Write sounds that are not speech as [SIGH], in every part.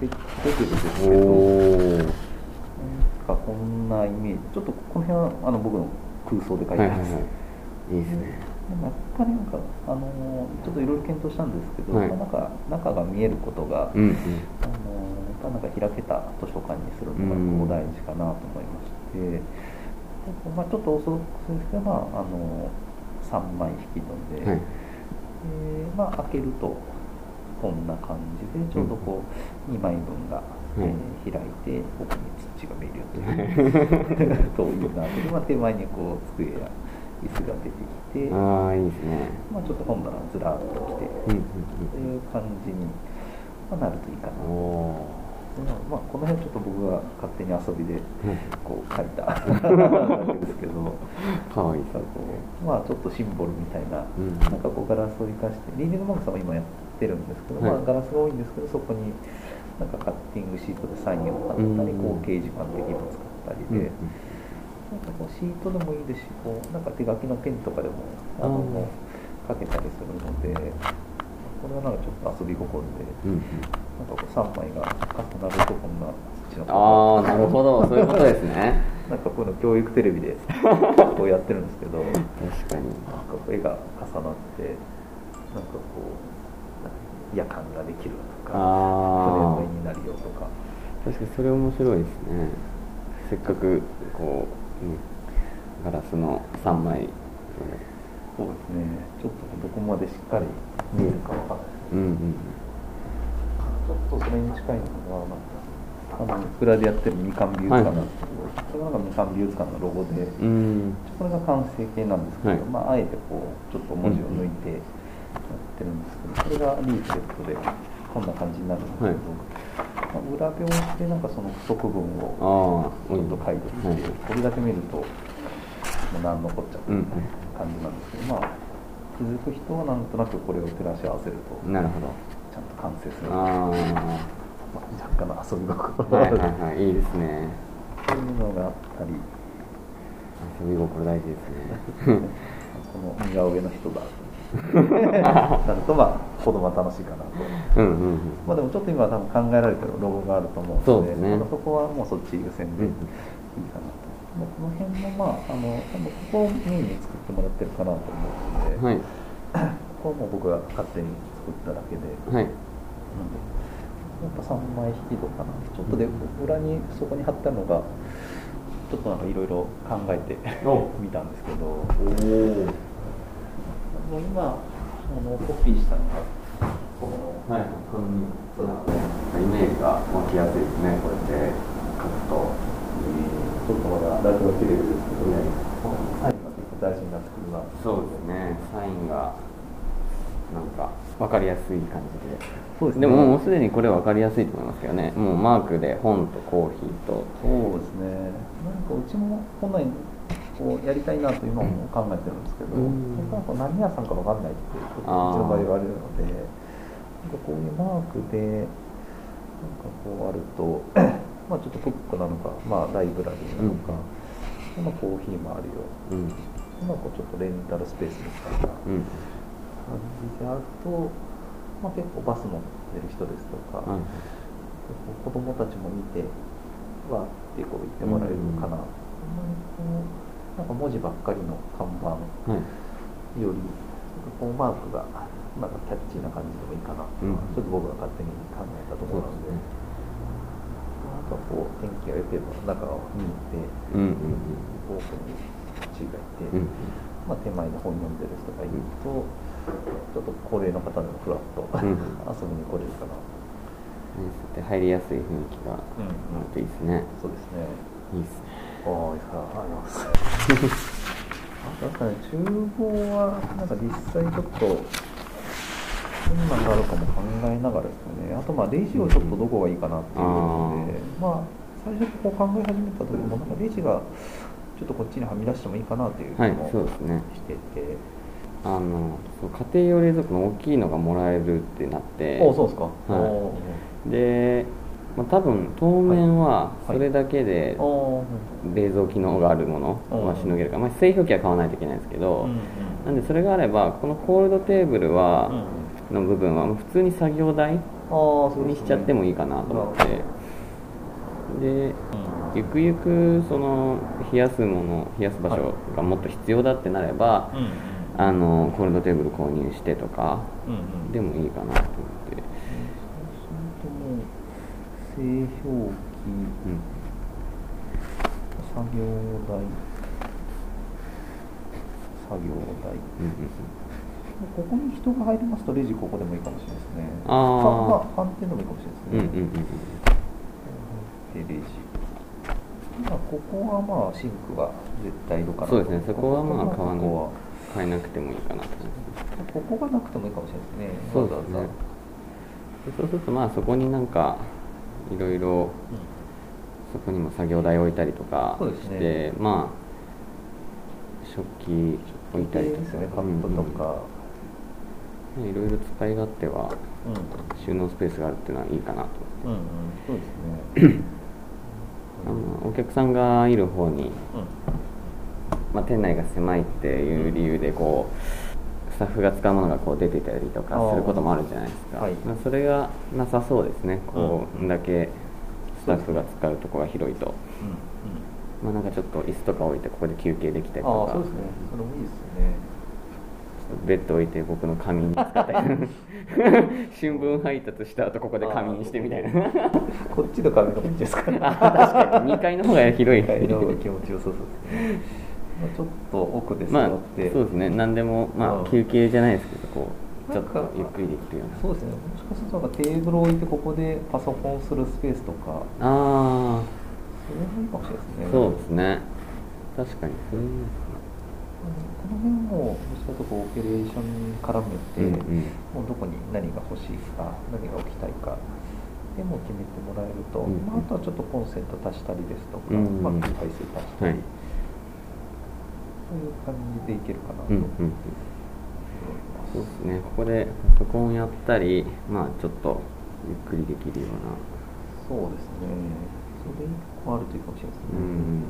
スケッチレベルですけおど。おなんかこんなイメージ。ちょっとこの辺はあの僕の空想で書いてます、はいはいはい。いいですね。でもやっぱりなんか、あのちょっといろいろ検討したんですけど、はい。まあなんか中が見えることが、うんうん。あのやっぱなんか開けた図書館にするのがうん。こう大事かなと思いまして、まあ、ちょっとオーソドックスですけど、まあ、あの3枚引きので、はい。でまあ、開けるとこんな感じでちょうどこう2枚分が、えー開いて奥に土が見えるよという [LAUGHS] といいなと、まあ、手前にこう机や椅子が出てきて、ああいいですね。まあ、ちょっと本棚ずらっと来て、うんうんという感じに、まあ、なるといいかな。うんおでまあ、この辺ちょっと僕が勝手に遊びでおこう書いた。[LAUGHS] だけですけどかわいい。なんかこうまあちょっとシンボルみたいな、うん。なんかこうガラスを生かしてリーディングマークさんも今やってるんですけど、はい。まあガラスが多いんですけどそこになんかカッティングシートでサインを貼ったり、うん。こう掲示板的にも使ったりで、なんかこうシートでもいいですしこうなんか手書きのペンとかでもあのあーもう書けたりするのでこれはなんかちょっと遊び心で。うんうん3枚が重なるとこんな土のああなるほど。そういうことですね。[LAUGHS] なんかこういうの教育テレビで [LAUGHS] こうやってるんですけどなんか確かにこう絵が重なってなんかこう夜間ができるとか船の絵になるよとか。確かにそれ面白いですね。せっかくこう、ね、ガラスの3枚。そうですね。ちょっとどこまでしっかり見えるかわかんない。ですうんうんちょっとそれに近いのはなんかあの裏でやってるみかん美術館なんですけど、これがなんかみかん美術館のロゴでうん。これが完成形なんですけど、はい。まあ、あえてこうちょっと文字を抜いてやってるんですけど、これがリーフレットでこんな感じになるんですけど、はい。まあ、裏表してなんかその不足分をちょっと書いてみて、これだけ見るともう何残っちゃうみたいな感じなんですけど、まあ気づく人はなんとなくこれを照らし合わせるとなるほど。ちゃんと完成する、あまあ、若干の遊び心。あはいはいはいいいですね。そういうのがあったり。遊び心大事ですね。この似顔絵の人だ [LAUGHS] なるとまあ子供は楽しいかなと。うんうんうん。まあでもちょっと今は多分考えられてるロゴがあると思うので、そね。そこはもうそっち優先でいいうん。かなと。まあこの辺もまあ、あの、多分ここをメインに作ってもらってるかなと思うので、はい。ここはもう僕が勝手に作っただけで、はい。なんでやっぱ3枚引き戸かな。ちょっとで、裏にそこに貼ったのが、ちょっとなんかいろいろ考えてお。[LAUGHS] みたんですけど、おお今、あのコピーしたのが、この、はいイメージが湧きやすいですね。こうやって書くとちょっとまだラジオテレビですけど、サインが結構大事になってくるな。そうですね。サインがなんか分かりやすい感じで。そうですね。ももうすでにこれ分かりやすいと思いますけどね。もうマークで本とコーヒーと。そうですね。なんかうちもこんなにこうやりたいなと今も考えてるんですけど、うん。なんか何屋さんかわかんないってちょっとうちの場合言われるので、なんかこういうマークでなんかこうあると、[CLEARS THROAT] まあちょっとフックなのか、まあライブラリーなのか、まあコーヒーもあるよ。うん。まあこうちょっとレンタルスペースみたいな。うん感じであると、まあ結構バス乗ってる人ですとか。はい子供たちも見てわーってこう言ってもらえるかな、そん。なにこうなんか文字ばっかりの看板はいよりこうマークがなんかキャッチーな感じでもいいかな、うん。ちょっと僕が勝手に考えたところなんで。なんかこう天気が良ければ中を見てうんうん遠くに父がいて、うんうん。まあ、手前で本読んでる人がいると、ちょっと高齢の方でもふらっとうん遊びに来れるかな、ねそうやって入りやすい雰囲気があうんるといいですねそうですねいいですねはい、あります。確かに厨房はなんか実際ちょっとどんなのがあるかも考えながらですね。あとまあレジをちょっとどこがいいかなっていうので、まあ最初こう考え始めた時もなんかレジがちょっとこっちにはみ出してもいいかなっていう気はいもしてて。あの家庭用冷蔵庫の大きいのがもらえるってなって。おそうですか。はい。おで、まあ、多分当面ははい。それだけで冷蔵機能があるものうん。はしのげるか、まあ、製氷機は買わないといけないんですけど、なんでそれがあればこのコールドテーブルは、うんの部分は普通に作業台にしちゃってもいいかなと思って。でうん。ゆくゆくその冷やすもの冷やす場所がもっと必要だってなれば、うんあのコールドテーブル購入してとかうんうん。でもいいかなと思って、そうするともう製氷機。うん、作業台作業台うん。うんここに人が入りますとレジここでもいいかもしれないですね。ああ反転でもいいかもしれうんうんないですね、うんでレジ。まあここはまあシンクが絶対いるかなそうですね。そこはまあここ買わなこ変えなくてもいいかなと思こはここがなくてもいいかもしれないです。ねそうですね。そうするとまあそこになんかいろいろそこにも作業台置いたりとかして、ねまあ食器置いたりとか。カップとか、いろいろ使い勝手はうん。収納スペースがあるっていうのはいいかなと。うんうん。そうですね。[CLEARS THROAT] あのお客さんがいる方に、うんまあ、店内が狭いっていう理由でこうスタッフが使うものがこう出てたりとかすることもあるじゃないですか、はい。まあ、それがなさそうですね。こう、だけスタッフが使うとこが広いと、うんうん。まあ、なんかちょっと椅子とか置いてここで休憩できたりあとか。あそうですね。それもいいですね。ベッド置いて僕の仮眠に使ったり春分配達した後ここで仮眠してみたいな。こっちの壁の方がいいですか。あ [LAUGHS] 確かに。2階の方が広い。2階の方が気持ちよさそうですね、まあ、ちょっと奥で座まあって、そうですね。何でも、まうん。あ、休憩じゃないですけどこうちょっとゆっくりできるような。そうですね。もしかするとなんかテーブル置いてここでパソコンするスペースとか。あそれもいいかもしれないですね。あそうですね。確かにそれいいこの辺もどちらかというとオペレーションに絡めて、うんうん。もうどこに何が欲しいか何が置きたいかでも決めてもらえると、うんうん。まあ、あとはちょっとコンセント足したりですとか、うんうん。まあ、回数足したり、はいそういう感じでいけるかなと。うんうん。そうですね。ここでパソコンやったりまあちょっとゆっくりできるような。そうですね。それ一個あるといいかもしれないですね。うん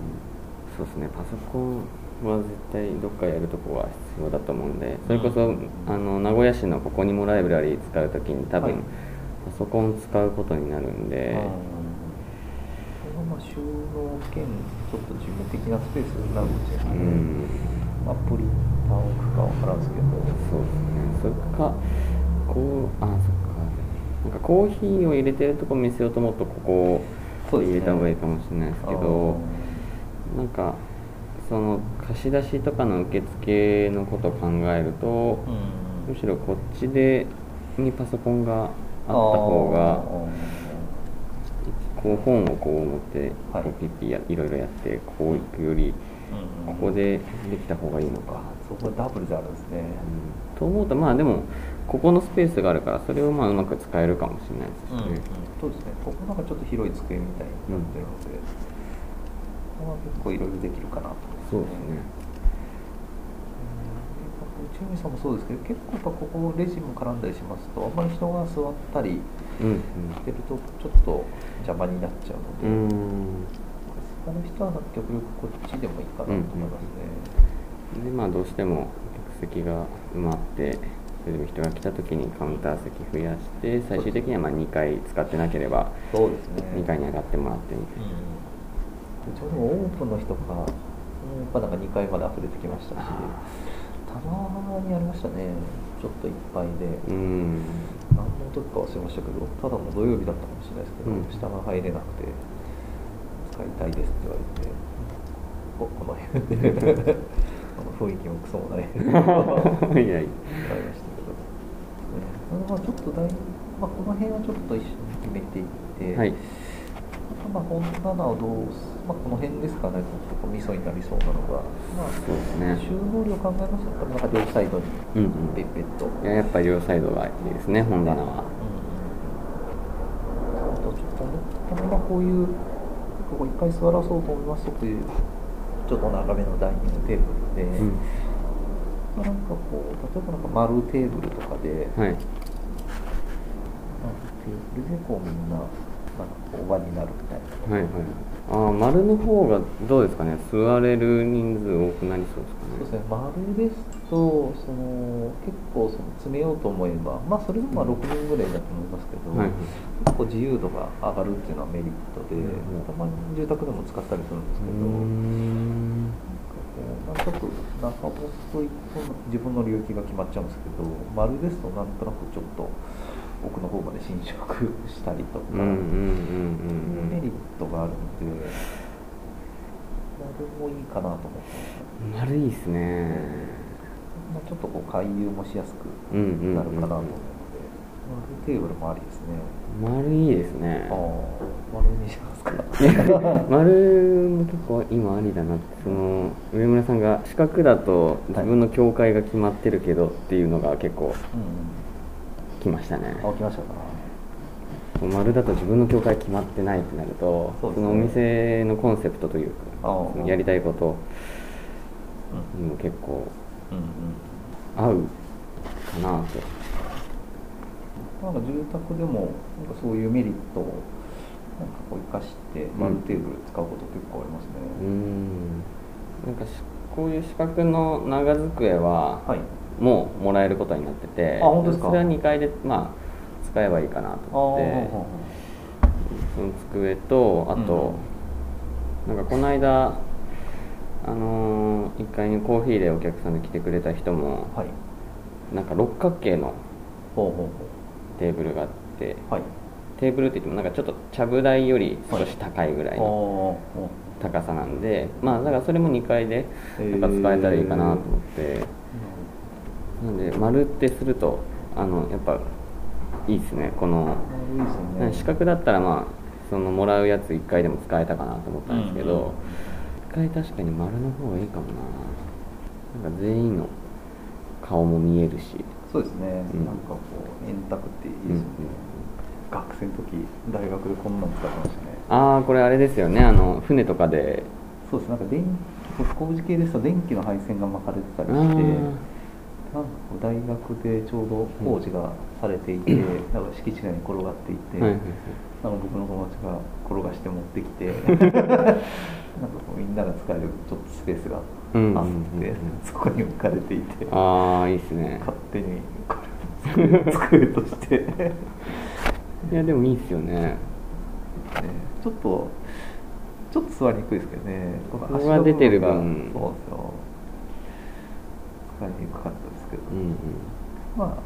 そうですね。パソコンは絶対どっかやるとこは必要だと思うんでそれこそ、うん。あの名古屋市のここにもライブラリー使うときに多分、はい。パソコン使うことになるんで、収納兼ちょっと事務的なスペースになるんですようね。んまあ、プリンターを置くかわからんですけど。そうですねそれかこうあそっかなんかコーヒーを入れてるとこ見せようと思うとここを入れた方がいいかもしれないですけどなんかその貸し出しとかの受付のことを考えると、うんむしろこっちでにパソコンがあった方がこう本をこう持ってはいこうピッピやいろいろやってこう行くよりここでできた方がいいのかあ、そこがダブルであるんですね。うんと思うとまあでもここのスペースがあるからそれをまあうまく使えるかもしれないですしね、そうですね。ここなんかちょっと広い机みたいになってるので、ここは結構いろいろできるかなと。そうですねうん。内海さんもそうですけど、結構やっぱここレジも絡んだりしますと、あんまり人が座ったりうんしてるとちょっと邪魔になっちゃうので、うん。うん他の人は極力こっちでもいいかなと思いますね。でまあどうしても客席が埋まってそれでも人が来た時にカウンター席増やして最終的にはまあ2回使ってなければそうですね。2階に上がってもらってみたいな、うん、ちょうどオープンの人が、やっぱなんか2階まで溢れてきましたし、たまにありましたね、ちょっといっぱいで、うん。何の時か忘れましたけど、ただの土曜日だったかもしれないですけど、うん。下が入れなくて、使いたいですって言われて、ここの辺で、[LAUGHS] あの雰囲気もクソもない。いやい。やありましたけど、ね、まあちょっとだい、まあ、この辺はちょっと一緒に決めていって、はいまあ、本棚をどうす、まあ、この辺ですかね、ちょっとミソになりそうなのが、まあ、そうですね。収納量考えますと、なんか両サイドにうんうん。ペッペッと。いややっぱり両サイドがいいですね本棚はあとちょっとこのままこういう、ここ一回座らそうと思いますと、いう、ちょっと長めのダイニングテーブルで、うん。まあなんかこう、例えばなんか丸テーブルとかで、はい。テーブルでこうみんな、まこう輪になるみたいな。はいはい。ああ丸の方がどうですかね？座れる人数多くなりそうですかね？そうですね。丸ですとその結構その詰めようと思えばまあそれでもまあ6人ぐらいだと思いますけど、はい結構自由度が上がるっていうのはメリットで、うんたまに住宅でも使ったりするんですけど、ん。なんかこうなんとなく中ボスといっても自分の領域が決まっちゃうんですけど丸ですとなんとなくちょっと奥の方まで侵食したりとか、うんうんうんメリットがあるので丸もいいかなと思ってうん丸いいですね。まあ、ちょっとこう回遊もしやすくうんうんうんなるかなと思うので、丸テーブルもありですね。丸いいですね。ああ丸にしますか。丸も結構今ありだなってその上村さんが四角だと自分の境界が決まってるけどっていうのが結構うんきましたね。あ起きましたか。丸だと自分の境界決まってないってなるとそね。そのお店のコンセプトというかやりたいことうん。にも結構うんうん。合うかなと。なんか住宅でもなんかそういうメリットをなんかこう生かして丸テーブル使うこと結構ありますうね、ん。なんかしこういう四角の長机ははいもうもらえることになっててあ本当ですか？それは2階でまあ使えばいいかなと思って。その机とあと、なんかこの間あのー、1階にコーヒーでお客さんで来てくれた人もはい。なんか六角形のテーブルがあってはい。テーブルって言ってもなんかちょっとちゃぶ台より少し高いぐらいのあ高さなんで、まあだからそれも2階でなんか使えたらいいかなと思って、なんで丸ってするとあのやっぱいいですね。このね。四角だったらまあそのもらうやつ1回でも使えたかなと思ったんですけど、1回確かに丸の方がいいかもな。なんか全員の顔も見えるし。そうですね、うん。なんかこう円卓っていいですよね、うん学生の時大学でこんなの使ってましたね。ああこれあれですよね。あの船とかで。そうです。なんか電気工事系ですと電気の配線が巻かれてたりあしてーなんか大学でちょうど工事がされていて、なんか敷地内に転がっていて、はいはいはい。なんか僕の友達が転がして持ってきて [LAUGHS] なんかこうみんなが使えるちょっとスペースがあって、うんうんうんそこに置かれていてああいいですね。勝手に [LAUGHS] これ机として、ね、いやでもいいっすよね。ちょっとちょっと座りにくいですけどね。このここが出てる分。そうですよ。使いにくかったですけど、うんうん。まあ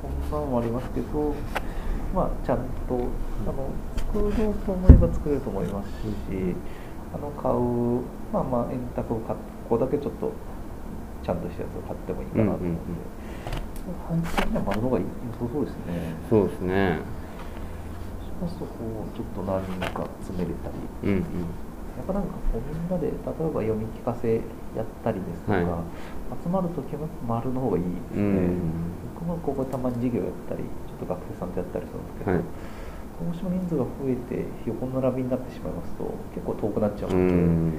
こんなのもありますけどまあちゃんとあの作ろうと思えば作れると思いますしあの買うまあまあ円卓を買っここだけちょっとちゃんとしたやつを買ってもいいかなと思うんで、配置的には丸の方が良さそうですね。そうですね。そうするとこうちょっと何人か詰めれたり。うんうん。やっぱなんかこうみんなで例えば読み聞かせやったりですとか、はい。集まるときは丸の方がいいですね、うん。僕もここたまに授業やったりちょっと学生さんとやったりするんですけど、はい。どうしても人数が増えて横並びになってしまいますと結構遠くなっちゃううので、ん。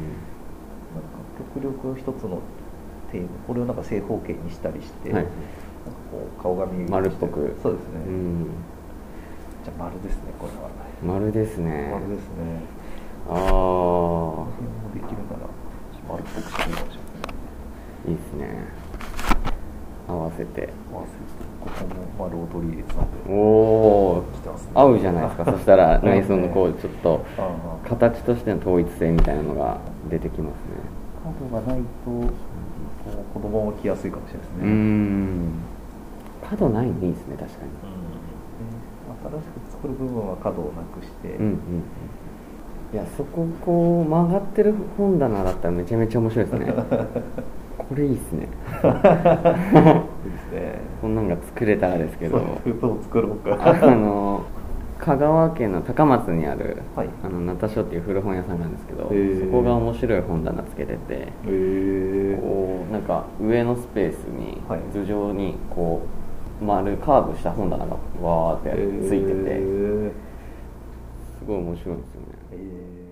なんか極力一つのテーブルこれをなんか正方形にしたりして、はい。なんかこう顔が見えるように丸っぽく。そうですね、うん。じゃあ丸ですねこれは。丸ですね。丸ですねああできるなら丸っぽくしてみましょうねいいですね。合わせて。合わせてここも丸を取り入れてたんで。おおね。合うじゃないですか。そしたら [LAUGHS] 内装のこううちょっと形としての統一性みたいなのが出てきますね。角がないと子供も来やすいかもしれないですね。うーん。角ないのいいですね確かに。うん。新しく作る部分は角をなくして、うんうんいやそここう曲がってる本棚だったらめちゃめちゃ面白いですね。[LAUGHS] これいいですね。いいですね。こんなんが作れたらですけど。そう作ろうか。あの香川県の高松にある、はい。あのナタショっていう古本屋さんなんですけどへー。そこが面白い本棚つけててへえこうなんか上のスペースにはい。頭上にこう丸カーブした本棚がわーってついててすごい面白いんですよね。え